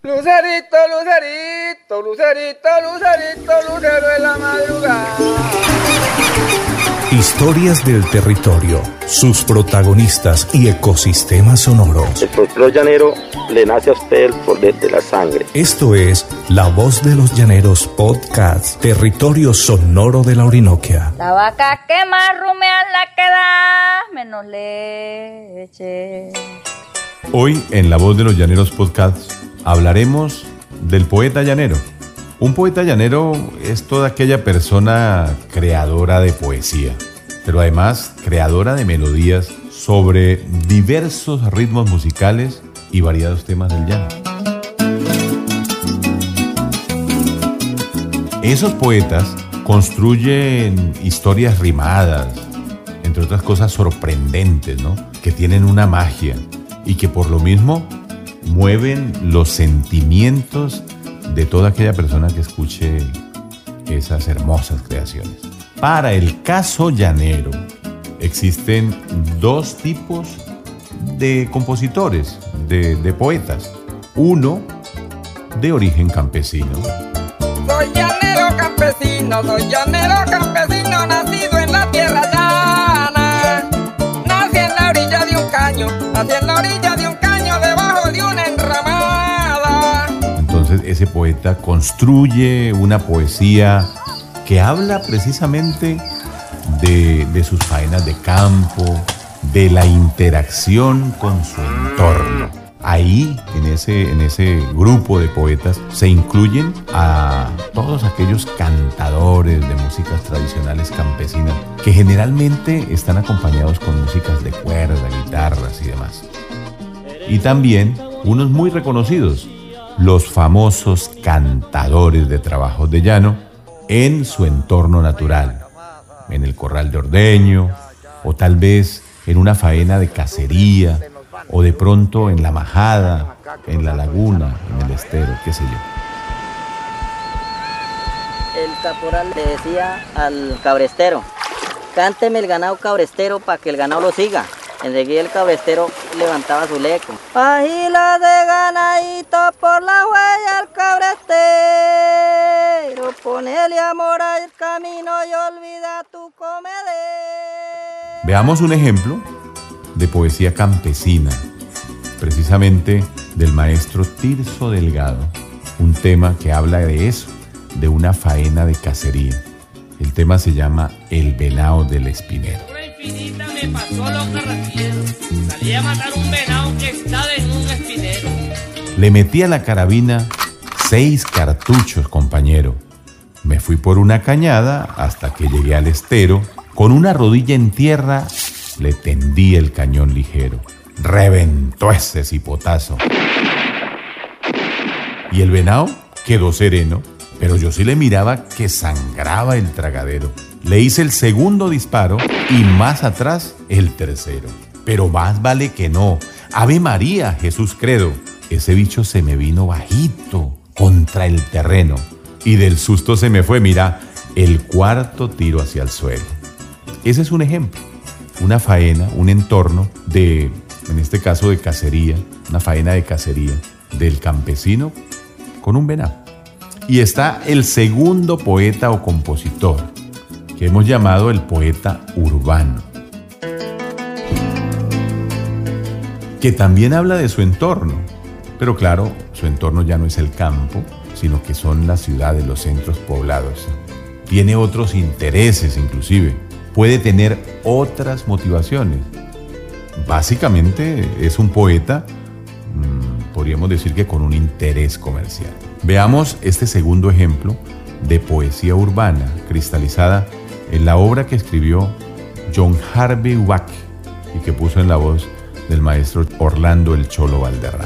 Lucerito, lucerito, lucerito, lucerito, lucero en la madrugada. Historias del territorio, sus protagonistas y ecosistemas sonoros. El folclore llanero le nace a usted el poder de la sangre. Esto es La Voz de los Llaneros Podcast, territorio sonoro de la Orinoquia. La vaca que más rumea la que da menos leche. Hoy en La Voz de los Llaneros Podcast hablaremos del poeta llanero. Un poeta llanero es toda aquella persona creadora de poesía, pero además creadora de melodías sobre diversos ritmos musicales y variados temas del llano. Esos poetas construyen historias rimadas, entre otras cosas sorprendentes, ¿no? Que tienen una magia y que por lo mismo mueven los sentimientos de toda aquella persona que escuche esas hermosas creaciones. Para el caso llanero existen dos tipos de compositores, de, poetas. Uno de origen campesino. Soy llanero campesino, soy llanero campesino, nacido en la tierra llana. Nací en la orilla de un caño, nací en la orilla de ese poeta construye una poesía que habla precisamente de, de sus faenas de campo, de la interacción con su entorno. Ahí, en ese, en ese grupo de poetas, se incluyen a todos aquellos cantadores de músicas tradicionales campesinas que generalmente están acompañados con músicas de cuerda, guitarras y demás. Y también unos muy reconocidos, los famosos cantadores de trabajos de llano en su entorno natural, en el corral de ordeño o tal vez en una faena de cacería o de pronto en la majada, en la laguna, en el estero, qué sé yo. El caporal le decía al cabrestero, cánteme el ganado cabrestero para que el ganado lo siga. Enseguida el cabrestero levantaba su leco. Agila de ganadito por la huella al cabrestero. Ponele amor al camino y olvida tu comedero. Veamos un ejemplo de poesía campesina, precisamente del maestro Tirso Delgado, un tema que habla de eso, de una faena de cacería. El tema se llama El venado del espinero. Le metí a la carabina seis cartuchos, compañero. Me fui por una cañada hasta que llegué al estero. Con una rodilla en tierra le tendí el cañón ligero. Reventó ese cipotazo. Y el venado quedó sereno, pero yo sí le miraba que sangraba el tragadero. Le hice el segundo disparo y más atrás el tercero. Pero más vale que no. Ave María, Jesús credo. Ese bicho se me vino bajito contra el terreno. Y del susto se me fue, mira, el cuarto tiro hacia el suelo. Ese es un ejemplo. Una faena, un entorno de, en este caso de cacería, una faena de cacería del campesino con un venado. Y está el segundo poeta o compositor, que hemos llamado el poeta urbano, que también habla de su entorno, pero claro, su entorno ya no es el campo, sino que son las ciudades, los centros poblados. Tiene otros intereses inclusive, puede tener otras motivaciones. Básicamente es un poeta, mmm, podríamos decir que con un interés comercial. Veamos este segundo ejemplo de poesía urbana cristalizada en la obra que escribió John Harvey Wack y que puso en la voz del maestro Orlando El Cholo Valderrama.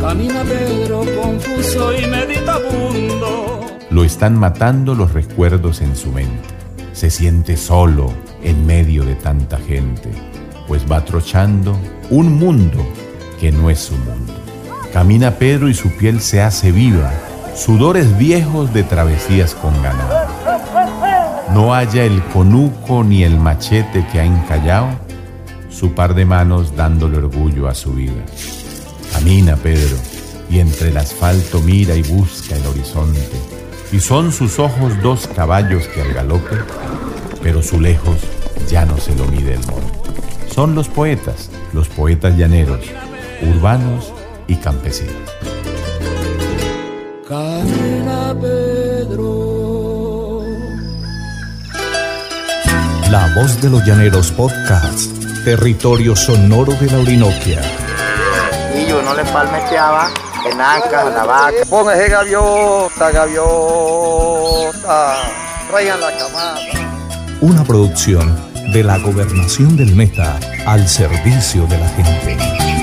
Camina Pedro confuso y meditabundo. Lo están matando los recuerdos en su mente. Se siente solo en medio de tanta gente, pues va trochando un mundo que no es su mundo. Camina Pedro y su piel se hace viva, sudores viejos de travesías con ganado. No halla el conuco ni el machete que ha encallado su par de manos dándole orgullo a su vida. Camina, Pedro, y entre el asfalto mira y busca el horizonte. Y son sus ojos dos caballos que al galope, pero su lejos ya no se lo mide el monte. Son los poetas, los poetas llaneros, urbanos y campesinos. La voz de los llaneros podcast, territorio sonoro de la Orinoquia. Y yo no le palmeteaba en anca, en la vaca. Ponga ese gaviota, gaviota, traigan la camada. Una producción de la gobernación del Meta al servicio de la gente.